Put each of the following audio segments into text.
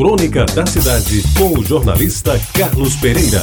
Crônica da Cidade, com o jornalista Carlos Pereira.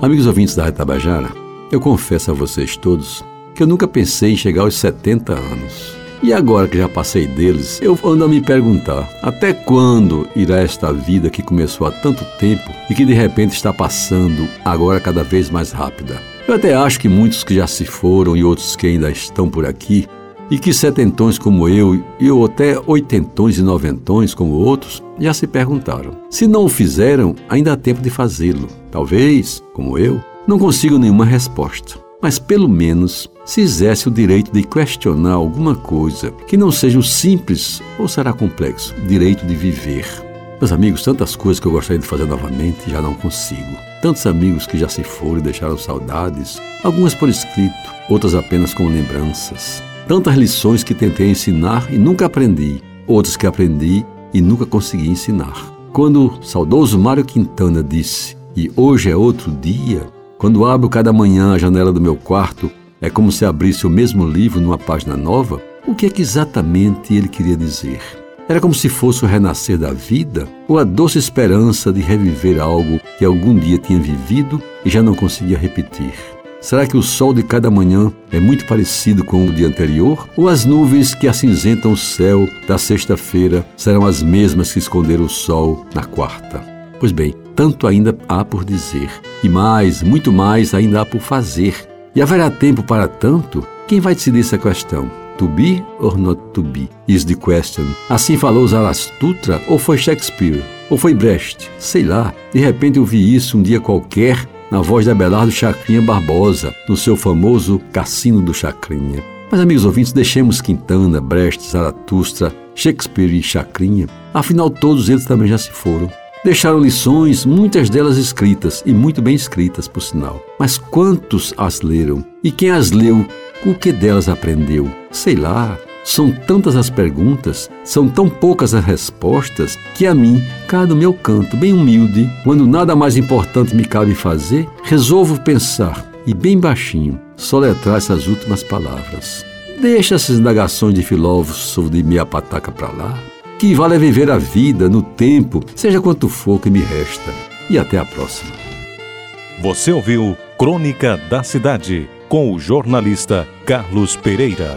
Amigos ouvintes da Retabajara, eu confesso a vocês todos que eu nunca pensei em chegar aos 70 anos. E agora que já passei deles, eu ando a me perguntar: até quando irá esta vida que começou há tanto tempo e que de repente está passando agora cada vez mais rápida? Eu até acho que muitos que já se foram e outros que ainda estão por aqui, e que setentões como eu, e ou até oitentões e noventões como outros, já se perguntaram. Se não o fizeram, ainda há tempo de fazê-lo. Talvez, como eu, não consigam nenhuma resposta mas pelo menos se exerce o direito de questionar alguma coisa que não seja o simples ou será complexo direito de viver. Meus amigos, tantas coisas que eu gostaria de fazer novamente já não consigo. Tantos amigos que já se foram e deixaram saudades, algumas por escrito, outras apenas como lembranças. Tantas lições que tentei ensinar e nunca aprendi, outras que aprendi e nunca consegui ensinar. Quando o saudoso Mário Quintana disse: E hoje é outro dia, quando abro cada manhã a janela do meu quarto, é como se abrisse o mesmo livro numa página nova. O que é que exatamente ele queria dizer? Era como se fosse o renascer da vida ou a doce esperança de reviver algo que algum dia tinha vivido e já não conseguia repetir. Será que o sol de cada manhã é muito parecido com o dia anterior? Ou as nuvens que acinzentam o céu da sexta-feira serão as mesmas que esconderam o sol na quarta? Pois bem, tanto ainda há por dizer, e mais, muito mais ainda há por fazer. E haverá tempo para tanto? Quem vai decidir essa questão? To be or not to be is the question. Assim falou Zarastutra ou foi Shakespeare? Ou foi Brecht? Sei lá. De repente eu vi isso um dia qualquer na voz de Abelardo Chacrinha Barbosa, no seu famoso Cassino do Chacrinha. Mas, amigos ouvintes, deixemos Quintana, Brecht, Zaratustra, Shakespeare e Chacrinha. Afinal, todos eles também já se foram. Deixaram lições, muitas delas escritas, e muito bem escritas, por sinal. Mas quantos as leram? E quem as leu, o que delas aprendeu? Sei lá. São tantas as perguntas, são tão poucas as respostas, que a mim, cá no meu canto, bem humilde, quando nada mais importante me cabe fazer, resolvo pensar, e bem baixinho, soletrar essas últimas palavras. Deixa essas indagações de filósofo de meia pataca para lá que vale viver a vida no tempo, seja quanto for que me resta. E até a próxima. Você ouviu Crônica da Cidade com o jornalista Carlos Pereira.